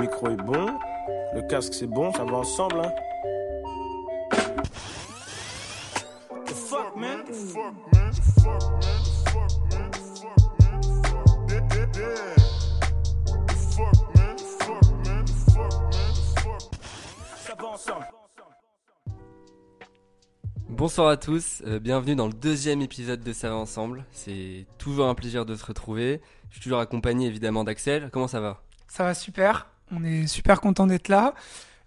micro est bon, le casque c'est bon, ça va ensemble. Hein. The fuck, man? The fuck, man? The fuck, man? The fuck, man? The fuck, man? The fuck, yeah, yeah, yeah. The fuck, man? The fuck, man? The fuck, man? The fuck. Ça va ensemble. Bonsoir à tous, euh, bienvenue dans le deuxième épisode de Ça va ensemble. C'est toujours un plaisir de se retrouver. Je suis toujours accompagné évidemment d'Axel. Comment ça va? Ça va super. On est super content d'être là.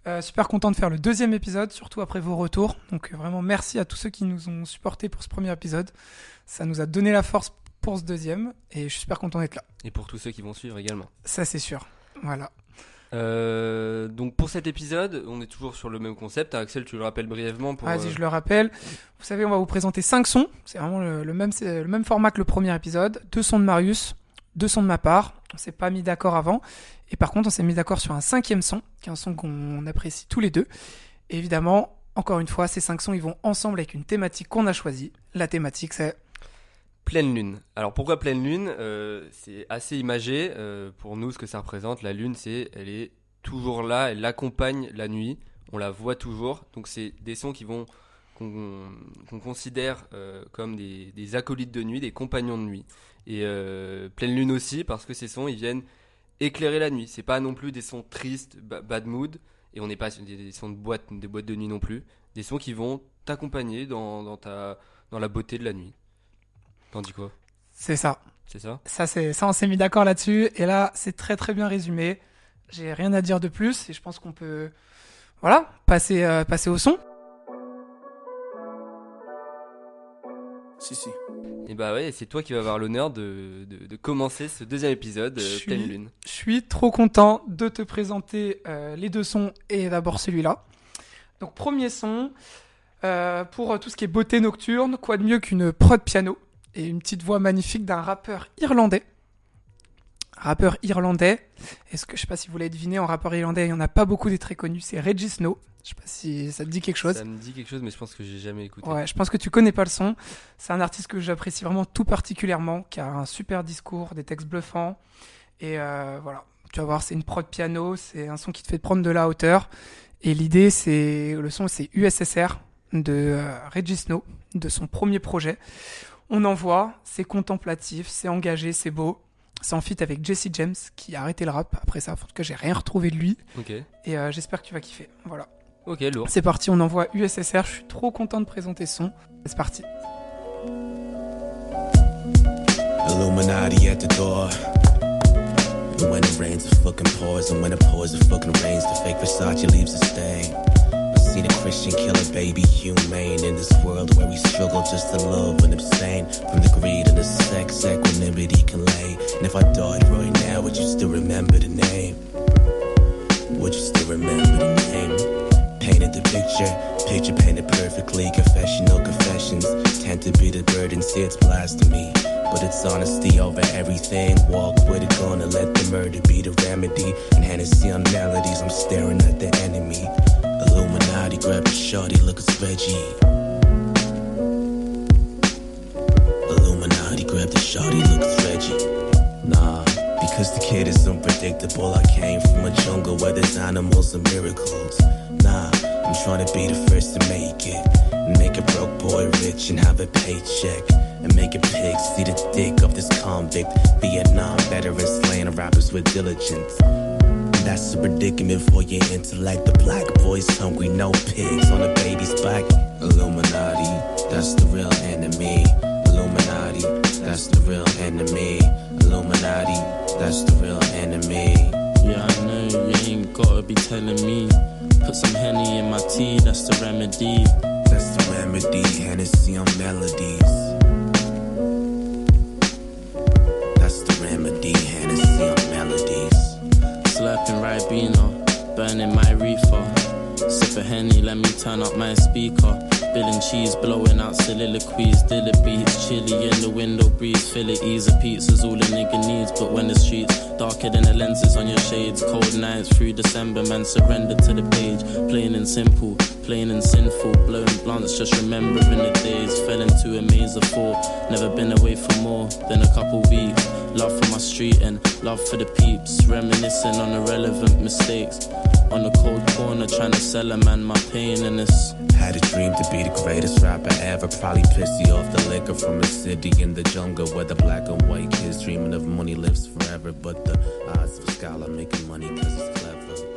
Euh, super content de faire le deuxième épisode, surtout après vos retours. Donc euh, vraiment merci à tous ceux qui nous ont supportés pour ce premier épisode. Ça nous a donné la force pour ce deuxième et je suis super content d'être là. Et pour tous ceux qui vont suivre également. Ça c'est sûr. Voilà. Euh, donc pour cet épisode, on est toujours sur le même concept. Axel, tu le rappelles brièvement pour. Vas-y, euh, je le rappelle. Vous savez, on va vous présenter cinq sons. C'est vraiment le, le même, c'est le même format que le premier épisode. Deux sons de Marius, deux sons de ma part. On s'est pas mis d'accord avant. Et par contre, on s'est mis d'accord sur un cinquième son, qui est un son qu'on apprécie tous les deux. Évidemment, encore une fois, ces cinq sons, ils vont ensemble avec une thématique qu'on a choisie. La thématique, c'est Pleine lune. Alors pourquoi pleine lune? Euh, C'est assez imagé euh, pour nous ce que ça représente. La lune, c'est, elle est toujours là, elle accompagne la nuit. On la voit toujours. Donc c'est des sons qui vont qu'on considère euh, comme des acolytes de nuit, des compagnons de nuit. Et euh, pleine lune aussi parce que ces sons, ils viennent éclairer la nuit. C'est pas non plus des sons tristes, ba- bad mood. Et on n'est pas sur des, sons de boîte, de nuit non plus. Des sons qui vont t'accompagner dans, dans ta dans la beauté de la nuit. T'en dis quoi? C'est ça. C'est ça? Ça, c'est ça, on s'est mis d'accord là-dessus. Et là, c'est très très bien résumé. J'ai rien à dire de plus. Et je pense qu'on peut, voilà, passer, euh, passer au son. Si, si. Et bah ouais, c'est toi qui vas avoir l'honneur de, de, de commencer ce deuxième épisode, euh, Pleine Lune. Je suis trop content de te présenter euh, les deux sons et d'abord celui-là. Donc premier son, euh, pour tout ce qui est beauté nocturne, quoi de mieux qu'une prod piano et une petite voix magnifique d'un rappeur irlandais. Rappeur irlandais. Est-ce que je sais pas si vous l'avez deviné, en rappeur irlandais, il y en a pas beaucoup des très connus, c'est Reggie Snow. Je sais pas si ça te dit quelque chose. Ça me dit quelque chose, mais je pense que j'ai jamais écouté. Ouais, je pense que tu connais pas le son. C'est un artiste que j'apprécie vraiment tout particulièrement, qui a un super discours, des textes bluffants. Et euh, voilà, tu vas voir, c'est une prod piano, c'est un son qui te fait prendre de la hauteur. Et l'idée, c'est le son, c'est USSR de euh, Reggie Snow, de son premier projet. On en voit, c'est contemplatif, c'est engagé, c'est beau. C'est en feat avec Jesse James, qui a arrêté le rap après ça. En tout cas, j'ai rien retrouvé de lui. Ok, Et euh, j'espère que tu vas kiffer. Voilà. ok, lourd. C'est parti, on envoie USSR. Je suis trop content de présenter ce son. C'est parti. Illuminati at the door. And when it rains, it fucking pours. And when it pours, it fucking rains. The fake Versace leaves a stain. Seen a Christian kill a baby humane in this world where we struggle just to love and abstain from the greed and the sex equanimity can lay. And if I died right now, would you still remember the name? Would you still remember the name? Painted the picture, picture painted perfectly. Confessional confessions tend to be the burden, see it's blasphemy. But it's honesty over everything. Walk with a gun and let the murder be the remedy. And Hennessy on melodies, I'm staring at the enemy. Illuminati, grab the shorty, look it's. Illuminati, grab the shorty, look it's Reggie. Nah, because the kid is unpredictable. I came from a jungle where there's animals and miracles. Nah, I'm trying to be the first to make it. Make a broke boy rich and have a paycheck. And make a pig see the dick of this convict. Vietnam veteran slaying rappers with diligence. That's a predicament for your intellect. The black boy's hungry, no pigs on a baby's back. Illuminati, that's the real enemy. Illuminati, that's the real enemy. Illuminati, that's the real enemy. Yeah, I know you ain't gotta be telling me. Put some henny in my tea, that's the remedy. That's the remedy, Hennessy on melodies. Ribena, burning my reefer. Sip a henny, let me turn up my speaker. Bill and cheese blowing out soliloquies. Dilla beats, chilly in the window breeze. Fill it, ease a pizza's all a nigga needs. But when the streets darker than the lenses on your shades, cold nights through December, man, surrender to the page. Plain and simple, plain and sinful. Blowing blunts, just remembering the days. Fell into a maze of four. Never been away for more than a couple weeks. Love for my street and love for the peeps. Reminiscing on irrelevant mistakes. On the cold corner, trying to sell a man my pain and it's. Had a dream to be the greatest rapper ever. Probably pissed you off the liquor from a city in the jungle where the black and white kids dreaming of money lives forever. But the odds of a scholar making money cause it's clever.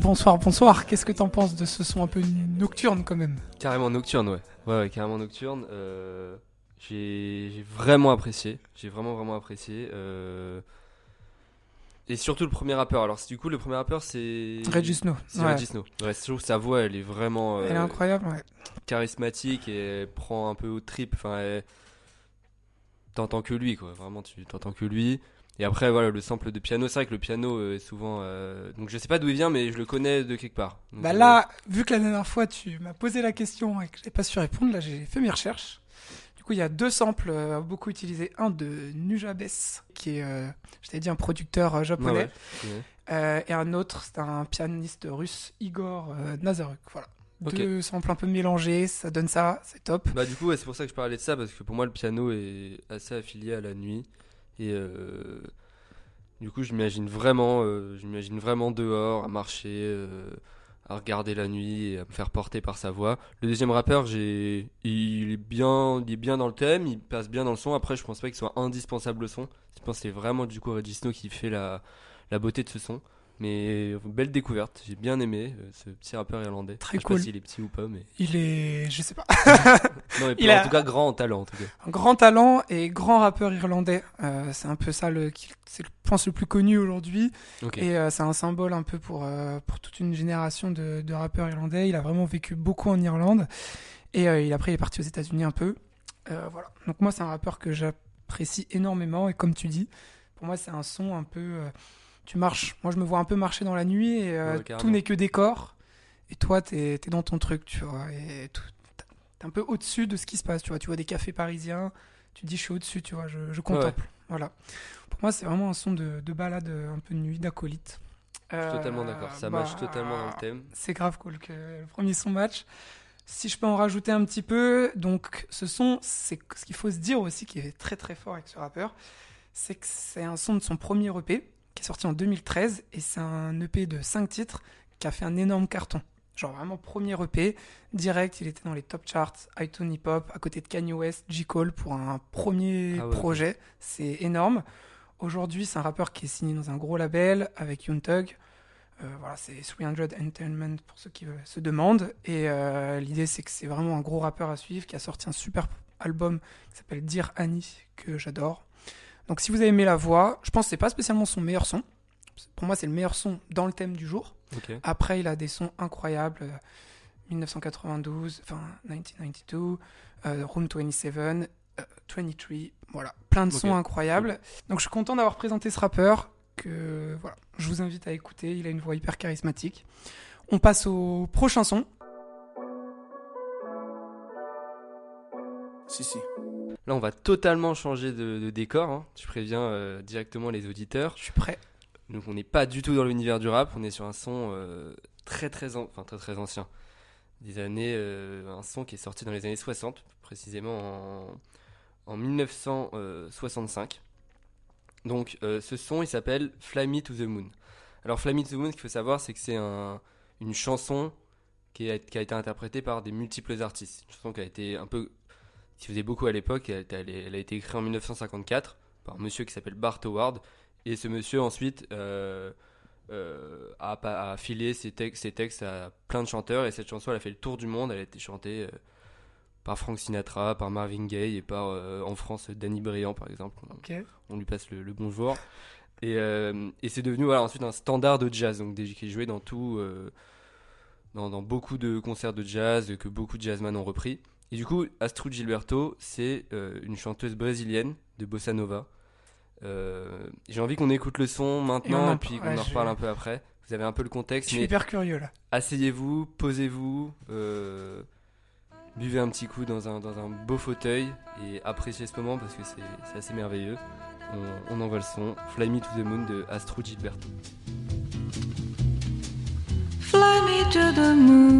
Bonsoir, bonsoir. Qu'est-ce que t'en penses de ce son un peu nocturne quand même Carrément nocturne, ouais. Ouais, ouais, carrément nocturne. Euh, j'ai vraiment apprécié. J'ai vraiment, vraiment apprécié. Euh, et surtout le premier rappeur. Alors, du coup, le premier rappeur, c'est. Reggie Snow. C'est Ouais. Reggie Snow. Ouais, je trouve sa voix, elle est vraiment Elle est euh, incroyable, ouais. charismatique et elle prend un peu au trip. Enfin, elle- t'entends que lui, quoi. Vraiment, tu t'entends que lui. Et après, voilà, le sample de piano. C'est vrai que le piano euh, est souvent. euh, Donc, je sais pas d'où il vient, mais je le connais de quelque part. Donc, Bah euh, là, vu que la dernière fois tu m'as posé la question et que j'ai pas su répondre, là j'ai fait mes recherches. Du coup, il y a deux samples beaucoup utilisés. Un de Nujabes, qui est, euh, je t'ai dit, un producteur japonais. ouais. Et un autre, c'est un pianiste russe, Igor Nazaruk. Voilà. Ok. Deux samples un peu mélangés, ça donne ça, c'est top. Bah du coup ouais, c'est pour ça que je parlais de ça parce que pour moi le piano est assez affilié à la nuit et euh, du coup je m'imagine vraiment euh, vraiment dehors à marcher euh, à regarder la nuit et à me faire porter par sa voix. Le deuxième rappeur il est bien il est bien dans le thème, il passe bien dans le son. Après je pense pas qu'il soit indispensable le son. Je pense que c'est vraiment du coup Reggie Snow qui fait la beauté de ce son. Mais belle découverte, j'ai bien aimé euh, ce petit rappeur irlandais. Très je sais cool. pas s'il est petit ou pas, mais Il est, je sais pas, non, mais Il en a- tout cas grand en talent en tout cas. un grand talent et grand rappeur irlandais. Euh, c'est un peu ça, le, c'est le pense le plus connu aujourd'hui. Ok. Et euh, c'est un symbole un peu pour, pour toute une génération de, de rappeurs irlandais. Il a vraiment vécu beaucoup en Irlande. Et il, après, il est parti aux États-Unis un peu. Voilà. Donc, moi, c'est un rappeur que j'apprécie énormément. Et comme tu dis, pour moi, c'est un son un peu. Euh, tu marches. Moi, je me vois un peu marcher dans la nuit et euh, Ouais, tout n'est que décor. Et toi, t'es es dans ton truc, tu vois. Et t'es un peu au-dessus de ce qui se passe, tu vois. Tu vois des cafés parisiens. Tu dis, je suis au-dessus, tu vois. Je, je contemple. Voilà. Pour moi, c'est vraiment un son de, de balade, euh, un peu de nuit, d'acolyte. Je suis Euh, totalement d'accord, ça bah, match totalement dans le thème. C'est grave cool que le premier son match. Si je peux en rajouter un petit peu, donc ce son, c'est ce qu'il faut se dire aussi qui est très très fort avec ce rappeur, c'est que c'est un son de son premier EP qui est sorti en 2013 et c'est un EP de 5 titres qui a fait un énorme carton. Genre vraiment premier EP, direct, il était dans les top charts, iTunes Hip Hop, à côté de Kanye West, J. Cole pour un premier Ah ouais, projet, c'est énorme. Aujourd'hui, c'est un rappeur qui est signé dans un gros label avec Young Thug. Euh, voilà, c'est 300 Entertainment pour ceux qui se demandent. Et euh, l'idée, c'est que c'est vraiment un gros rappeur à suivre qui a sorti un super album qui s'appelle Dear Annie, que j'adore. Donc, si vous avez aimé la voix, je pense que c'est pas spécialement son meilleur son. Pour moi, c'est le meilleur son dans le thème du jour. Après, il a des sons incroyables. euh, 1992, enfin 1992, euh, Room 27, euh, 23, voilà, plein de sons incroyables. Donc je suis content d'avoir présenté ce rappeur que voilà, je vous invite à écouter, il a une voix hyper charismatique. On passe au prochain son. Si, si. Là, on va totalement changer de, de décor. hein. Je préviens euh, directement les auditeurs. Je suis prêt. Donc, on n'est pas du tout dans l'univers du rap. On est sur un son euh, très, très, an- enfin, très, très ancien. Des années, euh, un son qui est sorti dans les années 60, précisément en, en 1965. Donc, ce son, il s'appelle Fly Me to the Moon. Alors, Fly Me to the Moon, ce qu'il faut savoir, c'est que c'est un- une chanson qui a, qui a été interprétée par des multiples artistes. Une chanson qui a été un peu qui faisait beaucoup à l'époque. Elle, a été écrite en 1954 par un monsieur qui s'appelle Bart Howard. Et ce monsieur, ensuite, euh, euh, a, filé ses, tex- ses textes à plein de chanteurs. Et cette chanson, elle a fait le tour du monde. Elle a été chantée euh, par Frank Sinatra, par Marvin Gaye et par, en France, Danny Briand, par exemple. On lui passe le, le bonjour. Et, et c'est devenu voilà, ensuite un standard de jazz, donc qui est joué dans tout, dans, dans beaucoup de concerts de jazz que beaucoup de jazzman ont repris. Et du coup, Astrud Gilberto, c'est euh, une chanteuse brésilienne de bossa nova. Euh, J'ai envie qu'on écoute le son Et on maintenant en et puis qu'on ouais, en je- reparle un peu après. Vous avez un peu le Je contexte, suis mais hyper curieux là. asseyez-vous, posez-vous, euh, buvez un petit coup dans un, dans un beau fauteuil et appréciez ce moment parce que c'est c'est assez merveilleux. On, on envoie le son Fly Me to the Moon de Astro Gilberto. Fly me to the moon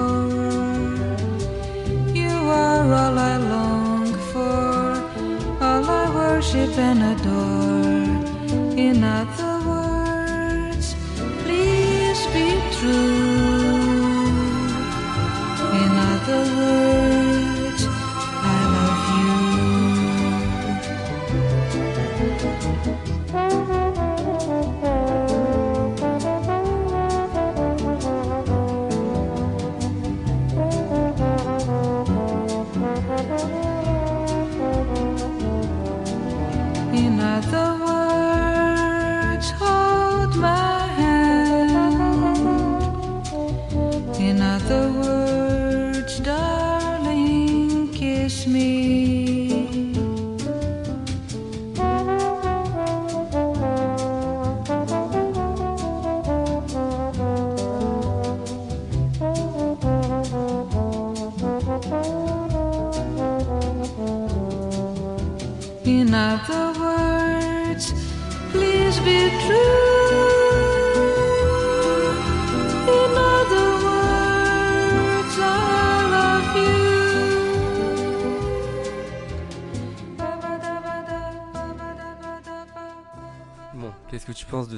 All I long for, all I worship and adore. In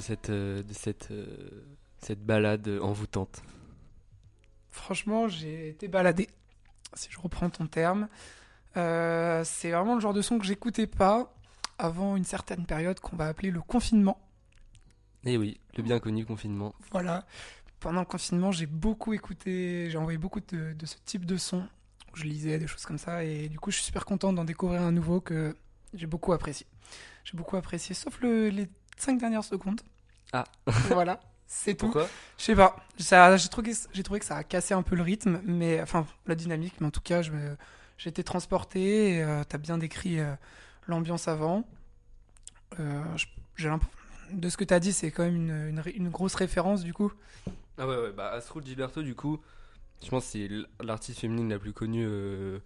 cette, euh, de cette, euh, cette balade envoûtante Franchement, j'ai été baladé, si je reprends ton terme. Euh, c'est vraiment le genre de son que j'écoutais pas avant une certaine période qu'on va appeler le confinement. Eh oui, le bien connu confinement. Voilà. Pendant le confinement, j'ai beaucoup écouté, j'ai envoyé beaucoup de, de ce type de son. Je lisais des choses comme ça et du coup, je suis super content d'en découvrir un nouveau que j'ai beaucoup apprécié. J'ai beaucoup apprécié, sauf le- les cinq dernières secondes. Ah. voilà, c'est tout. Pourquoi? Je sais pas. J'ai trouvé, j'ai trouvé que ça a cassé un peu le rythme, mais enfin la dynamique. Mais en tout cas, j'ai été transporté. Et, euh, T'as bien décrit euh, l'ambiance avant. Euh, de ce que t'as dit, c'est quand même une, une grosse référence du coup. Ah ouais, ouais, bah Astrud Gilberto, du coup, je pense que c'est l- l'artiste féminine la plus connue euh,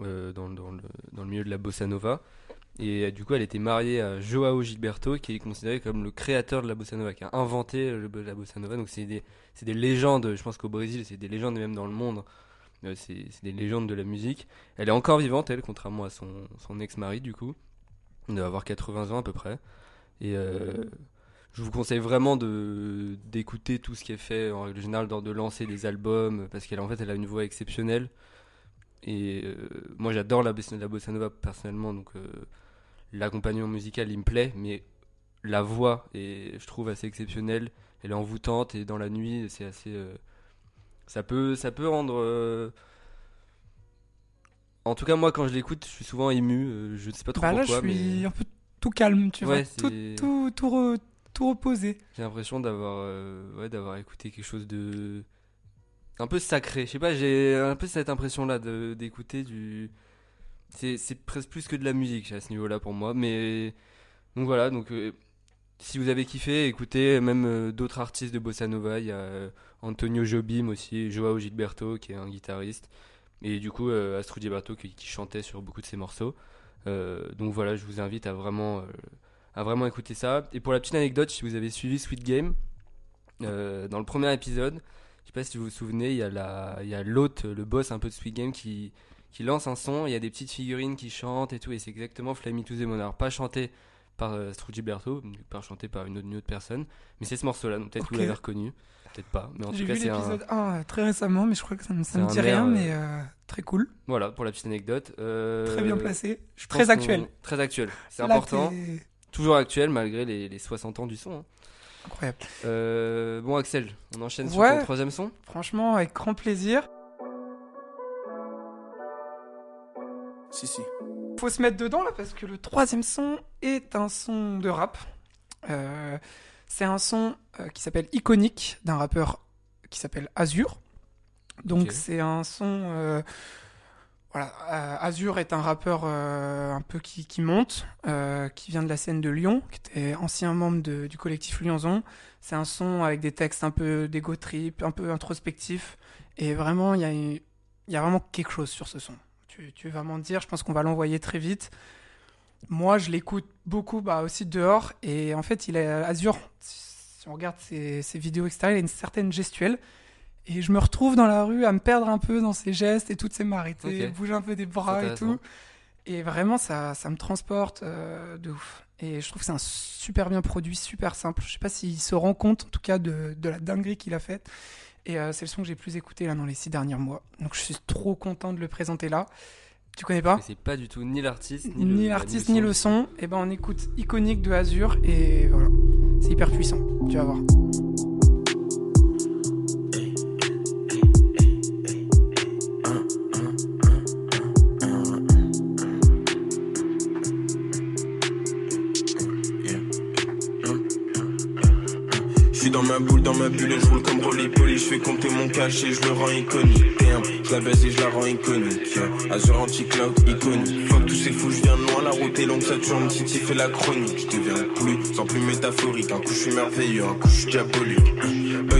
euh, dans, dans le, dans le milieu de la bossa nova. Et euh, du coup, elle était mariée à Joao Gilberto, qui est considéré comme le créateur de la bossa nova, qui a inventé la bossa nova. Donc, c'est des, des légendes, je pense qu'au Brésil, c'est des légendes, et même dans le monde, euh, c'est des légendes de la musique. Elle est encore vivante, elle, contrairement à son, son ex-mari, du coup. Elle doit avoir 80 ans à peu près. Et euh, je vous conseille vraiment d'écouter tout ce qui est fait en règle générale, de, lancer des albums, parce qu'elle en fait elle a une voix exceptionnelle. Et moi j'adore la, bossa- la bossa nova personnellement, donc l'accompagnement musical il me plaît, mais la voix est je trouve assez exceptionnelle. Elle est envoûtante et dans la nuit c'est assez euh, ça peut ça peut rendre euh, en tout cas moi quand je l'écoute je suis souvent ému euh, je ne sais pas trop Bah là, pourquoi je suis mais un peu tout calme, tu Ouais, vois, tout, tout, tout, re- tout reposé. J'ai l'impression d'avoir euh, ouais, d'avoir écouté quelque chose de un peu sacré. Je sais pas, j'ai un peu cette impression là de d'écouter du c'est presque plus que de la musique à ce niveau-là pour moi mais donc voilà, donc euh, si vous avez kiffé, écoutez même euh, d'autres artistes de bossa nova, il y a euh, Antonio Jobim aussi, Joao Gilberto qui est un guitariste et du coup Astrid Gilberto qui, chantait sur beaucoup de ses morceaux. Donc voilà, je vous invite à vraiment à vraiment écouter ça. Et pour la petite anecdote, si vous avez suivi Sweet Game, dans le premier épisode, je sais pas si vous vous souvenez, il y a l'hôte, le boss un peu de Sweet Game qui, qui lance un son. Il y a des petites figurines qui chantent et tout, et c'est exactement Flammy to the Monarch, pas chanté par euh, Gilberto, pas chanté par une autre, une autre personne, mais c'est ce morceau-là. Donc peut-être que Ok. vous l'avez reconnu, peut-être pas, mais en tout cas c'est un. 1 très récemment, mais je crois que ça, c'est me dit rien, euh, mais euh, très cool, Voilà pour la petite anecdote. Euh, très bien placé, je très actuel. Très actuel, c'est important. Toujours actuel malgré les, les 60 ans du son. hein. Incroyable. Euh, bon Axel, on enchaîne sur ton troisième son Franchement, avec grand plaisir. Si, si. Faut se mettre dedans là parce que le troisième son est un son de rap. Euh, c'est un son euh, qui s'appelle Iconique d'un rappeur qui s'appelle Azur. Donc c'est un son. euh, Voilà, euh, Azur est un rappeur un peu qui, qui monte, qui vient de la scène de Lyon, qui était ancien membre de- du collectif Lyonzon. C'est un son avec des textes un peu d'ego trip, un peu introspectif. Et vraiment, il y, a une- il y a vraiment quelque chose sur ce son. Tu, tu vas m'en dire, je pense qu'on va l'envoyer très vite. Moi, je l'écoute beaucoup bah, aussi dehors. Et en fait, il est Azur, si on regarde ses, ses vidéos, etc., il a une certaine gestuelle. Et je me retrouve dans la rue à me perdre un peu dans ses gestes et toutes ses m'arrêter, Ok. bouger un peu des bras et tout. Et vraiment, ça, ça me transporte euh, de ouf. Et je trouve que c'est un super bien produit, super simple. Je sais pas s'il se rend compte, en tout cas, de, de la dinguerie qu'il a faite. Et euh, c'est le son que j'ai plus écouté là dans les six derniers mois. Donc je suis trop content de le présenter là. Tu connais pas c'est pas du tout ni l'artiste, ni, Ni le- l'artiste, ni le son. Et ben on écoute Iconique de Azur et voilà. C'est hyper puissant. Tu vas voir. Boule, dans ma bulle et je roule comme Rolly Polly. Je fais compter mon cash et je le rends iconique. Damn, je la baise et je la rends iconique. Yeah. Azure anti-cloud iconique. Fuck tous ces fous, je viens de loin. La route est longue, ça tourne. Titi fait la chronique. Je deviens plus, sans plus métaphorique. Un coup je suis merveilleux, un coup je suis diabolique.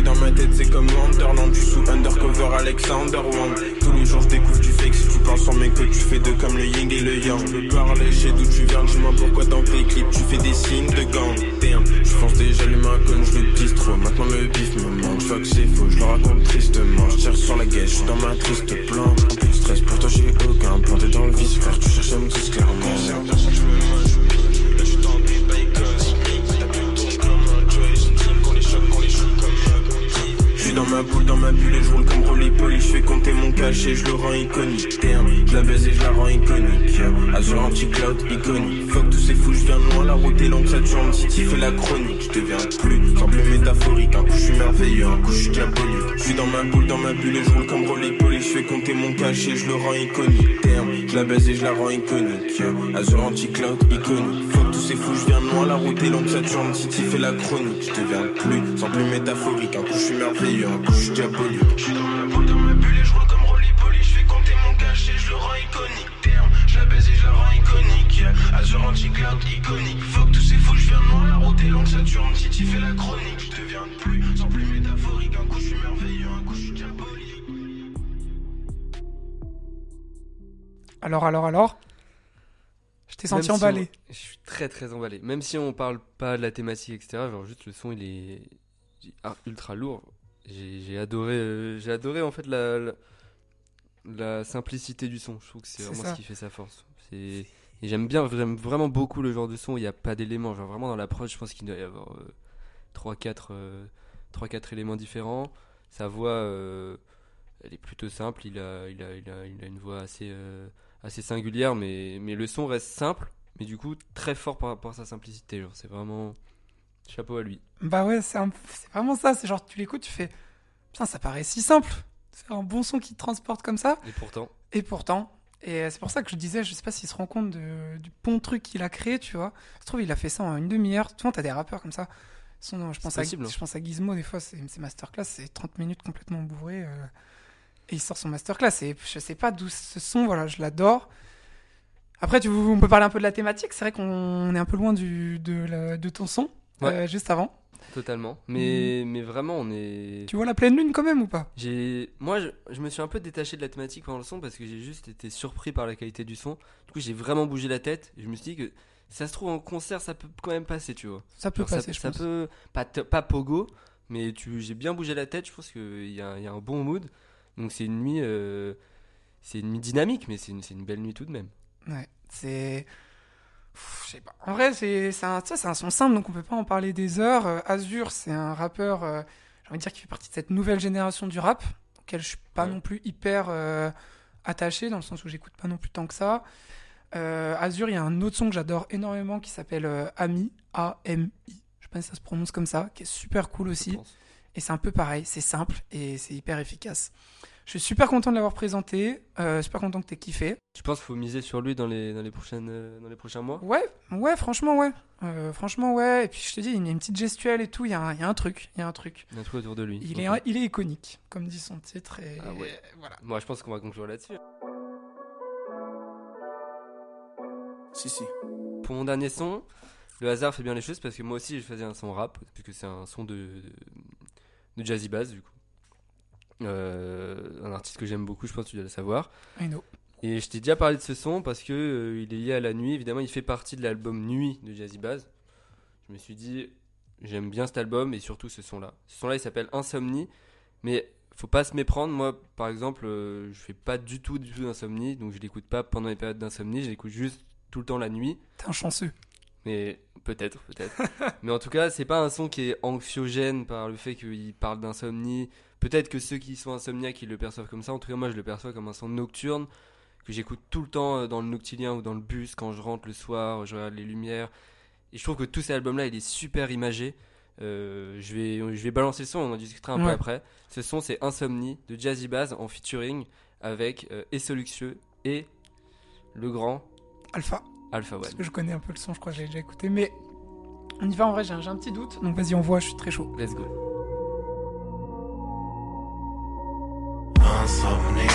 Dans ma tête, c'est comme Wonderland. Je suis sous undercover Alexander Wang. Tous les jours je découvre du fake. Si tu parles sans mes codes, tu fais deux comme le yin et le yang. Je veux parler, chez d'où tu viens. Dis-moi pourquoi dans tes clips tu fais des signes de gang. Je fonce déjà les mains comme je le distro. Maintenant le bif me manque. Fuck c'est faux, je le raconte tristement. Je tire sur la je suis dans ma triste plan. Peu de stress, pour toi j'ai aucun plan. T'es dans le vice, frère, tu cherches à me clairement. Je jolie. Là je suis dans plus Je ma boule, dans ma bulle et je roule comme. Je fais compter mon cash et je le rends iconique. Damn, je la baise et je la rends iconique. Azure anti-cloud iconique. Fuck tous ces fous, je viens loin. La route est longue, ça tourne. Titi fait la chronique. Je deviens plus, sans plus métaphorique. Un coup je suis merveilleux, un coup je suis diabolique. Je suis dans ma boule, dans ma bulle et je roule comme Rolly Polly. Je fais compter mon cash et je le rends iconique. Damn, je la baise et je la rends iconique. Azure anti-cloud iconique. Fuck tous ces fous, je viens loin. La route est longue, ça tourne. Titi fait la chronique. Je deviens plus, sans plus métaphorique. Un coup je suis merveilleux, un coup je suis diabolique. Je la baise et je la rends iconique. Yeah. Azure anti-cloud iconique. Fuck tous ces fous, je viens de loin. La route est longue, ça tourne. Titi fait la chronique. Je deviens plus, sans plus métaphorique. Un coup je suis merveilleux, un coup je suis diabolique. Alors, alors, alors Je t'ai senti si emballé. on- Je suis très très emballé. Même si on parle pas de la thématique, etc. Genre juste le son, il est ah, ultra lourd. J'ai adoré, euh, j'ai adoré en fait la, la, la simplicité du son. Je trouve que c'est C'est vraiment ça. ce qui fait sa force. Et j'aime bien, j'aime vraiment beaucoup le genre de son. où Il n'y a pas d'éléments. Genre vraiment dans l'approche, je pense qu'il doit y avoir 3-4 éléments différents. Sa voix, euh, elle est plutôt simple. Il a, il a, il a, il a une voix assez, euh, assez singulière, mais, mais le son reste simple, mais du coup très fort par rapport à sa simplicité. Genre, c'est vraiment chapeau à lui. Bah ouais, c'est un- c'est vraiment ça. C'est genre, tu l'écoutes, tu fais Putain, ça paraît si simple. C'est un bon son qui te transporte comme ça. Et pourtant, Et pourtant, et euh, c'est pour ça que je disais, je sais pas s'il se rend compte de- du bon truc qu'il a créé, tu vois. Je trouve il a fait ça en une demi-heure. Souvent, t'as des rappeurs comme ça. Son- je, pense à, possible, hein. je pense à Gizmo, des fois, c'est c'est masterclass, c'est 30 minutes complètement bourré. euh, et il sort son masterclass. Et je sais pas d'où ce son, voilà, je l'adore. Après, tu, on peut parler un peu de la thématique. C'est vrai qu'on est un peu loin du, de, la- de ton son, Ouais. euh, juste avant. Totalement. Mais, mais vraiment, on est. Tu vois la pleine lune quand même ou pas? J'ai, moi, je, je me suis un peu détaché de la thématique pendant le son parce que j'ai juste été surpris par la qualité du son. Du coup, j'ai vraiment bougé la tête. Et je me suis dit que ça se trouve en concert, ça peut quand même passer, tu vois. Ça peut passer, ça, je ça pense. peut pas, pas pogo, mais tu, j'ai bien bougé la tête. Je pense qu'il y, a- y a un bon mood. Donc c'est une nuit, euh, c'est une nuit dynamique, mais c'est une, c'est une belle nuit tout de même. Ouais, c'est. Pff, Je sais pas. En vrai, c'est un, son simple, donc on peut pas en parler des heures. Euh, Azur, c'est un rappeur, euh, j'ai envie de dire, qui fait partie de cette nouvelle génération du rap, auquel je suis pas Ouais. non plus hyper euh, attaché, dans le sens où j'écoute pas non plus tant que ça. Euh, Azur, il y a un autre son que j'adore énormément qui s'appelle euh, Ami, A-M-I. Je sais pas si ça se prononce comme ça, qui est super cool aussi. Et c'est un peu pareil, c'est simple et c'est hyper efficace. Je suis super content de l'avoir présenté, euh, super content que t'aies kiffé. Tu penses qu'il faut miser sur lui dans les, dans les, prochaines, euh, dans les prochains mois? Ouais, ouais, franchement, ouais. Euh, franchement, ouais. Et puis je te dis, il y a une petite gestuelle et tout. Il y, a un- il y a un truc. Il y a un truc. Il y a un truc autour de lui. Il, est, il est iconique, comme dit son titre. Et, Ah ouais. et voilà. Moi, je pense qu'on va conclure là-dessus. Si, si. Pour mon dernier son, le hasard fait bien les choses parce que moi aussi je faisais un son rap, puisque c'est un son de, de, de Jazzy Bass du coup. Euh, un artiste que j'aime beaucoup, je pense que tu dois le savoir. I know. Et je t'ai déjà parlé de ce son parce que euh, il est lié à la nuit. Évidemment, il fait partie de l'album Nuit de Jazzy Bass. Je me suis dit, j'aime bien cet album et surtout ce son-là. Ce son-là, il s'appelle Insomnie, mais faut pas se méprendre. Moi, par exemple, euh, je fais pas du tout, du tout d'insomnie, donc je l'écoute pas pendant les périodes d'insomnie. Je l'écoute juste tout le temps la nuit. T'es un chanceux. Mais peut-être, peut-être. mais en tout cas, c'est pas un son qui est anxiogène par le fait qu'il parle d'insomnie. Peut-être que ceux qui sont insomniaques, ils le perçoivent comme ça. En tout cas, moi, je le perçois comme un son nocturne que j'écoute tout le temps euh, dans le noctilien ou dans le bus quand je rentre le soir, je regarde les lumières. Et je trouve que tout cet album-là, il est super imagé. Euh, je, vais, je vais balancer le son, on en discutera un peu après. Ce son, c'est Insomnie de Jazzy Bass en featuring avec euh, Esso Luxueux et le grand Alpha. Alpha One. Parce que je connais un peu le son, je crois que j'ai déjà écouté. Mais on y va en vrai, j'ai un, j'ai un petit doute. Donc vas-y, on voit, je suis très chaud. Let's go. Insomnie,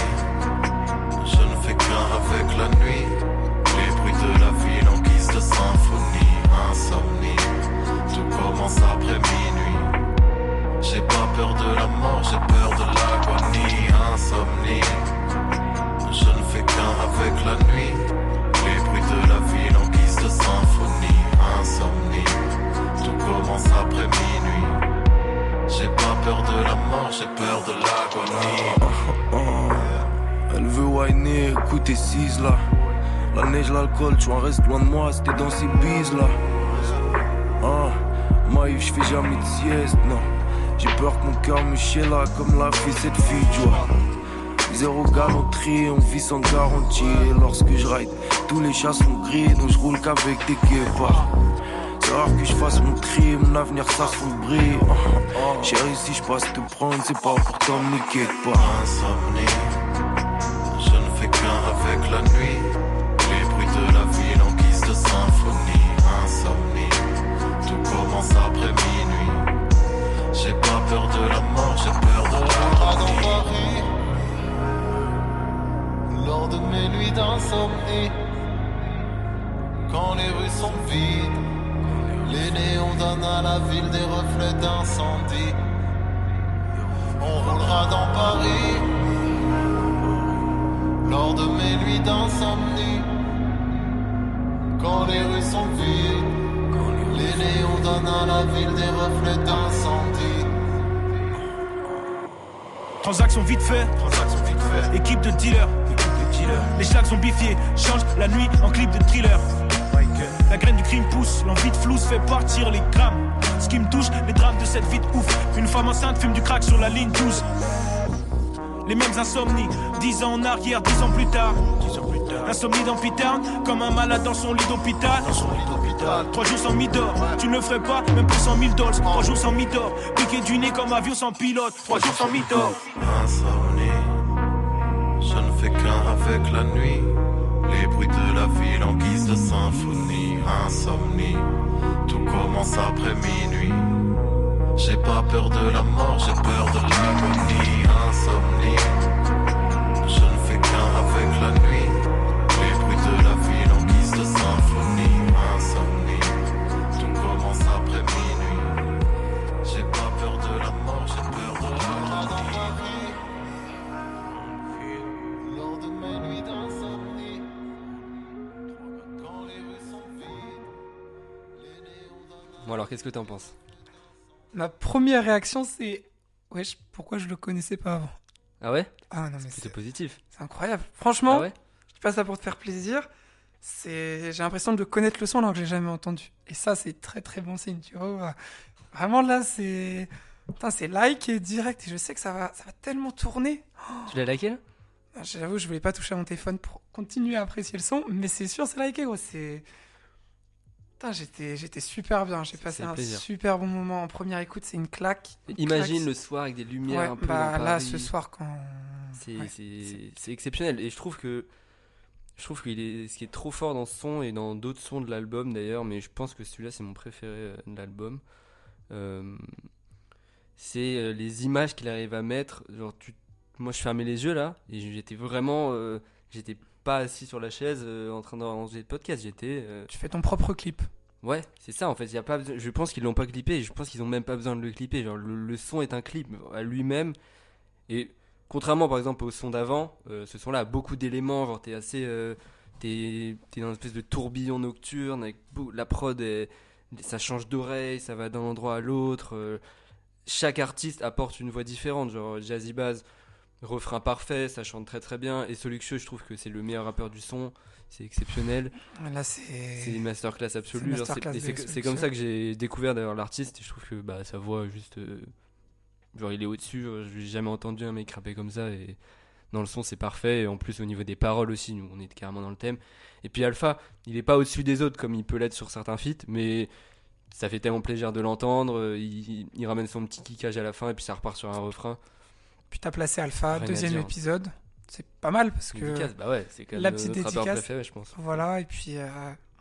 je ne fais qu'un avec la nuit. Les bruits de la ville en guise de symphonie. Insomnie, tout commence après minuit. J'ai pas peur de la mort, j'ai peur de l'agonie. Insomnie, je ne fais qu'un avec la nuit. Les bruits de la ville en guise de symphonie. Insomnie, tout commence après minuit. J'ai pas peur de la mort, j'ai peur de l'agonie. Elle veut whiner, écouter 6 là. La neige, l'alcool, tu en restes loin de moi, c'était dans ces bises là. Ah, Maïf, je fais jamais de sieste, non. J'ai peur que mon cœur me chie là, comme l'a fait cette fille, tu vois. Zéro galanterie, on vit sans garantie. Lorsque je ride, tous les chats sont gris, donc je roule qu'avec des guépards. Rare que je fasse mon tri, mon avenir s'assombrit. Ah, ah. Chérie, si je passe te prendre, c'est pas pour t'emmener pas. Insomnie, je ne fais qu'un avec la nuit. Les bruits de la ville en guise de symphonie. Insomnie, tout commence après minuit. J'ai pas peur de la mort, j'ai peur de l'agonie. Lors de mes nuits d'insomnie, quand les rues sont vides, les néons donnent à la ville des reflets d'incendie. On roulera dans Paris lors de mes nuits d'insomnie. Quand les rues sont vides, les néons donnent à la ville des reflets d'incendie. Transaction vite fait, Transaction vite fait, équipe de dealers. Les schlags sont bifiés, change la nuit en clip de thriller. La graine du crime pousse, l'envie de flouze fait partir les grammes. Ce qui me touche, les drames de cette vie de ouf. Une femme enceinte fume du crack sur la ligne 12. Les mêmes insomnies, 10 ans en arrière, 10 ans plus tard. Insomnie dans P-Town, comme un malade dans son lit d'hôpital. Trois jours sans mi-d'or, tu ne le ferais pas, même pour 100 000 dollars. Trois jours sans mi-d'or, piqué du nez comme avion sans pilote. Trois jours sans mi-d'or. insomnie. Je ne fais qu'un avec la nuit. Les bruits de la ville en guise de symphonie. Insomnie, tout commence après minuit. J'ai pas peur de la mort, j'ai peur de l'agonie. Insomnie, qu'est-ce que t'en penses? Ma première réaction, c'est. Wesh, pourquoi je le connaissais pas avant? Ah ouais? Ah non, mais C'était c'est positif. c'est incroyable. Franchement, Ah ouais? je dis pas ça pour te faire plaisir. C'est, j'ai l'impression de connaître le son alors que j'ai jamais entendu. Et ça, c'est très très bon signe, tu vois. Vraiment là, c'est, Putain, c'est like et direct. Et je sais que ça va, ça va tellement tourner. Tu l'as liké là? Ah, J'avoue, je voulais pas toucher à mon téléphone pour continuer à apprécier le son, mais c'est sûr, c'est liké, gros. C'est. J'étais, j'étais super bien. J'ai passé un plaisir. super bon moment en première écoute. C'est une claque. Une Imagine claque. le soir avec des lumières Ouais, un peu bah dans là, Paris. ce soir, quand. C'est Ouais, exceptionnel et je trouve que je trouve qu'il est ce qui est trop fort dans ce son et dans d'autres sons de l'album d'ailleurs, mais je pense que celui-là c'est mon préféré euh, de l'album. Euh, c'est euh, les images qu'il arrive à mettre. Genre tu, moi je fermais les yeux là et j'étais vraiment, euh, j'étais pas assis sur la chaise euh, en train d'enregistrer le podcast. J'étais. euh, Tu fais ton propre clip. Ouais, c'est ça en fait. Y a pas besoin- Je pense qu'ils l'ont pas clippé. Je pense qu'ils ont même pas besoin de le clipper. Genre, le, le son est un clip à lui-même. Et contrairement par exemple au son d'avant, euh, ce son-là a beaucoup d'éléments. Genre, t'es assez. euh, t'es t'es dans une espèce de tourbillon nocturne avec la prod. est- ça change d'oreille, ça va d'un endroit à l'autre. euh, chaque artiste apporte une voix différente. Genre, Jazzy Bass, refrain parfait, ça chante très très bien. Et Soluxieux, je trouve que c'est le meilleur rappeur du son. C'est exceptionnel. Là, c'est. Une masterclass absolue. C'est Solution. comme ça que j'ai découvert d'ailleurs l'artiste. Et je trouve que bah, sa voix, juste. euh, genre, il est au-dessus. genre, Je n'ai jamais entendu un mec rapper comme ça. Et dans le son, c'est parfait. Et en plus, au niveau des paroles aussi, nous, on est carrément dans le thème. Et puis, Alpha, il est pas au-dessus des autres comme il peut l'être sur certains feats. Mais ça fait tellement plaisir de l'entendre. euh, Il, il ramène son petit kickage à la fin. Et puis, ça repart sur un refrain. Puis t'as placé Alpha, Rien deuxième épisode. C'est pas mal parce que. Dédicace, bah ouais, c'est quand même la notre petite rappeur dédicace. préféré, je pense. Voilà, et puis euh,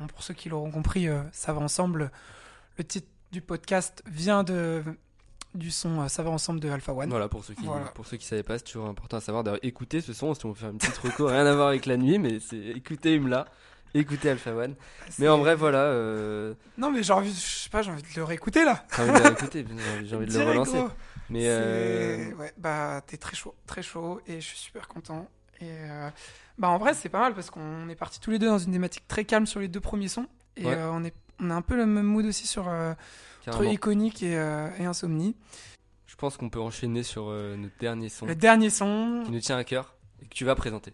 bon, pour ceux qui l'auront compris, euh, ça va ensemble. Le titre du podcast vient de du son euh, Ça va ensemble de Alpha One. Voilà, pour ceux qui Voilà. pour ceux qui savaient pas, c'est toujours important à savoir d'ailleurs écouter ce son, si on veut faire une petite reco, rien à voir avec la nuit, mais c'est écouter Imla, écouter Alpha One. Mais en vrai, voilà, euh, Non, mais j'ai envie, je sais pas, j'ai envie de le réécouter là. j'ai envie de l'écouter, j'ai envie- j'ai envie de le relancer. gros. Mais euh, ouais, bah t'es très chaud, très chaud, et je suis super content. Et euh, bah en vrai, c'est pas mal parce qu'on est partis tous les deux dans une thématique très calme sur les deux premiers sons, et Ouais. on est on a un peu le même mood aussi sur entre iconique et, et insomnie. je pense qu'on peut enchaîner sur notre dernier son Le dernier son, qui nous tient à cœur et que tu vas présenter.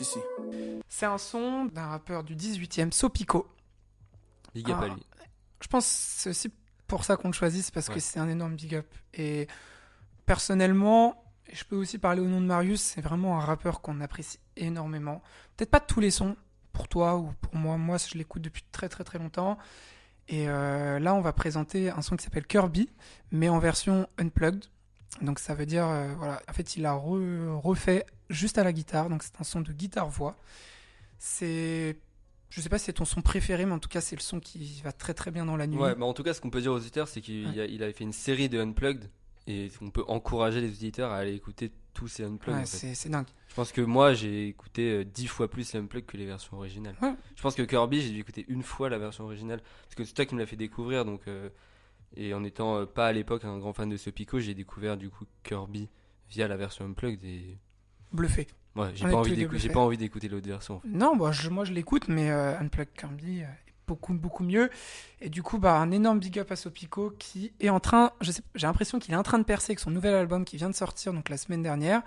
Si, si. c'est un son d'un rappeur du 18e, Sopico. Big up Ah. à lui. Je pense que c'est aussi pour ça qu'on le choisit, c'est parce Ouais. que c'est un énorme big up. Et personnellement, et je peux aussi parler au nom de Marius, c'est vraiment un rappeur qu'on apprécie énormément. Peut-être pas tous les sons, pour toi ou pour moi. Moi, je l'écoute depuis très très très longtemps. Et euh, là, on va présenter un son qui s'appelle Kirby, mais en version unplugged. Donc ça veut dire, euh, voilà, en fait, il a re- refait juste à la guitare. Donc c'est un son de guitare-voix. C'est, je sais pas si c'est ton son préféré, mais en tout cas, c'est le son qui va très très bien dans la nuit. Ouais, bah en tout cas, ce qu'on peut dire aux auditeurs, c'est qu'il Ouais. a- il avait fait une série de unplugged et on peut encourager les auditeurs à aller écouter tous ces unplugged. Ouais, en fait. c'est c'est dingue. Je pense que moi j'ai écouté euh, dix fois plus les unplugged que les versions originales. Ouais. Je pense que Kirby j'ai dû écouter une fois la version originale parce que c'est toi qui me l'as fait découvrir donc euh, et en étant euh, pas à l'époque un grand fan de ce Pico j'ai découvert du coup Kirby via la version unplugged et Bluffé. ouais j'ai pas envie d'écouter j'ai bluffés. pas envie d'écouter l'autre version. en fait. Non, bah, je- moi je l'écoute, mais euh, Unplugged Kirby euh, est beaucoup beaucoup mieux. Et du coup, bah, un énorme big up à Sopico qui est en train, j'ai l'impression qu'il est en train de percer avec son nouvel album qui vient de sortir donc la semaine dernière,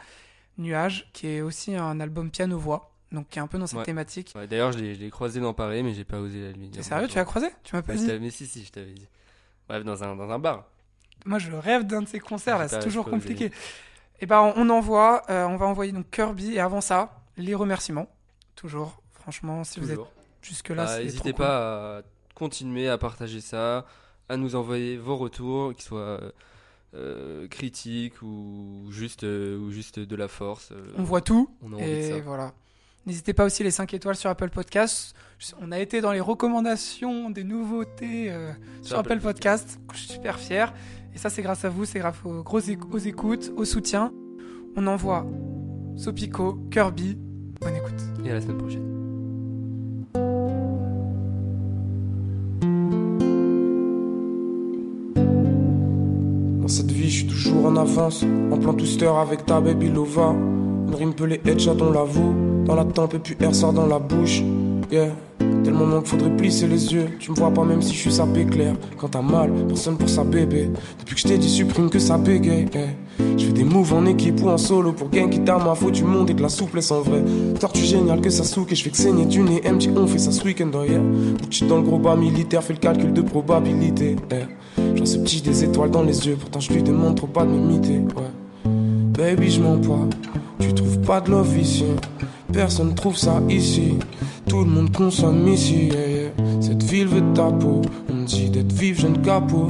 Nuage, qui est aussi un album piano-voix, donc qui est un peu dans cette Ouais. thématique. Ouais, D'ailleurs je l'ai croisé dans Paris mais j'ai pas osé la lui dire. T'es sérieux, tu l'as croisé? Tu m'as pas Bah, dit Mais si si je t'avais dit. Bref dans un dans un bar. Moi, je rêve d'un de ces concerts là, c'est toujours compliqué. Et ben, on envoie, euh, on va envoyer donc Kirby et avant ça, les remerciements. Toujours, franchement, si vous êtes jusque là, Bah, N'hésitez cool. pas à continuer à partager ça, à nous envoyer vos retours, qu'ils soient euh, critiques ou juste, euh, ou juste de la force. euh, On voit tout. On a envie de et ça. voilà. N'hésitez pas aussi les 5 étoiles sur Apple Podcasts. On a été dans les recommandations des nouveautés euh, sur Apple Podcasts. Je suis super fier. Et ça, c'est grâce à vous, c'est grâce aux, gros éc- aux écoutes, au soutien. On envoie Sopico, Kirby. Bonne écoute. Et à la semaine prochaine. Dans cette vie, je suis toujours en avance. En plan twister avec ta baby lova. Une rime peut les headshots, on l'avoue. Dans la tempe et puis air sort dans la bouche. Yeah. Tellement qu'il faudrait plisser les yeux. Tu me vois pas même si je suis sapé clair. Quand t'as mal, personne pour sa bébé. Depuis que je t'ai dit, supprime que ça bégaye. yeah. Je fais des moves en équipe ou en solo pour gain qui ma faute du monde et de la souplesse en vrai. Tortue génial que ça souque et je fais que saigner du nez. MT, on fait ça ce week-end oh yeah. Dans le gros bas militaire, fais le calcul de probabilité. yeah. J'ai ce petit des étoiles dans les yeux, pourtant je lui demande trop pas de m'imiter. Ouais. Baby, je pas, tu trouves pas de love ici. Personne trouve ça ici. Tout le monde consomme ici. Cette ville veut ta peau. On me dit d'être vif, jeune capot.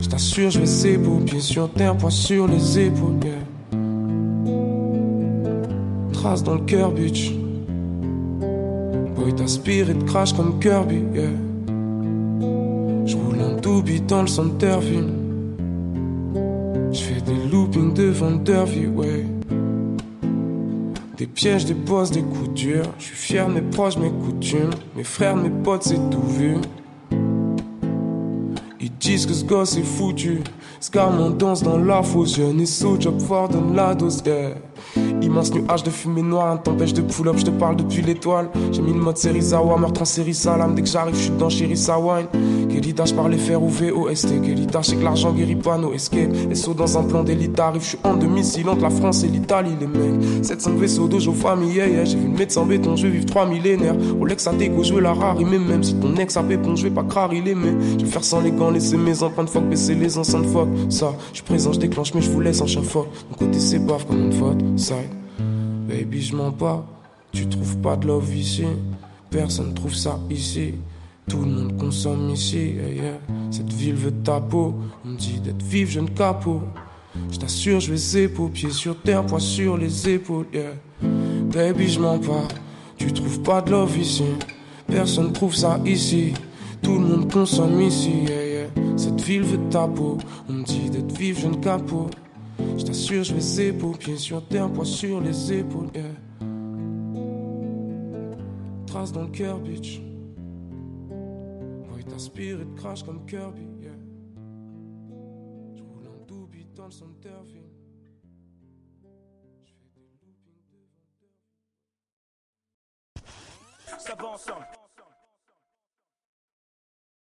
Je t'assure, je vais beau. Pieds sur terre, poids sur les épaules. Trace dans le cœur, bitch. Boy, ta spirit crash comme Kirby. Je roule un doobie dans le Centerville. Je fais des loopings devant Derby, ouais. Des pièges, des bosses, des coups durs. Je suis fier mes proches, mes coutumes. Mes frères, mes potes, c'est tout vu. Ils disent que ce gosse est foutu. Gamin danse dans la fosse. Jeune et saut, job fort, donne la dose. Yeah. Immense nuage de fumée noire, un tempête de pull-up, je te parle depuis l'étoile. J'ai mis le mode Serizawa, meurtre en série salam. Dès que j'arrive, je suis dans Chérissa Wine. Je par les fers ou VOST. Kelly c'est que l'argent guérit pas nos escapes. SO dans un plan d'élite, arrive, je suis en demi-sile entre la France et l'Italie, les mecs. 700 vaisseaux d'eau, famille, yeah, yeah. J'ai vu le médecin béton, je vivre trois millénaires. Rolex à dégo, veux la rare, mais même si ton ex a pépon, je vais pas crarer il mais Je vais faire sans les gants, laisser mes empreintes fuck, baisser les enceintes fuck. Ça, je suis présent, je déclenche, mais je vous laisse en chien fuck. Mon côté c'est baf comme une faute, side. Baby, je mens pas, tu trouves pas de love ici. Personne trouve ça ici. Tout le monde consomme ici. Cette ville veut ta peau. On me dit d'être vive, jeune capot. Je t'assure, je vais épaules, pieds sur terre, poids sur les épaules. Baby, je mens pas, tu trouves pas de love ici. Personne trouve ça ici. Tout le monde consomme ici. Cette ville veut ta peau. On me dit d'être vive, jeune capot. Je t'assure, je vais épaules, pieds sur terre, poids sur les épaules. Yeah. Trace dans le cœur, bitch. Oui, ta spirit crash comme Kirby. Yeah. Je roule en doobie dans le Centerville. Ça va ensemble.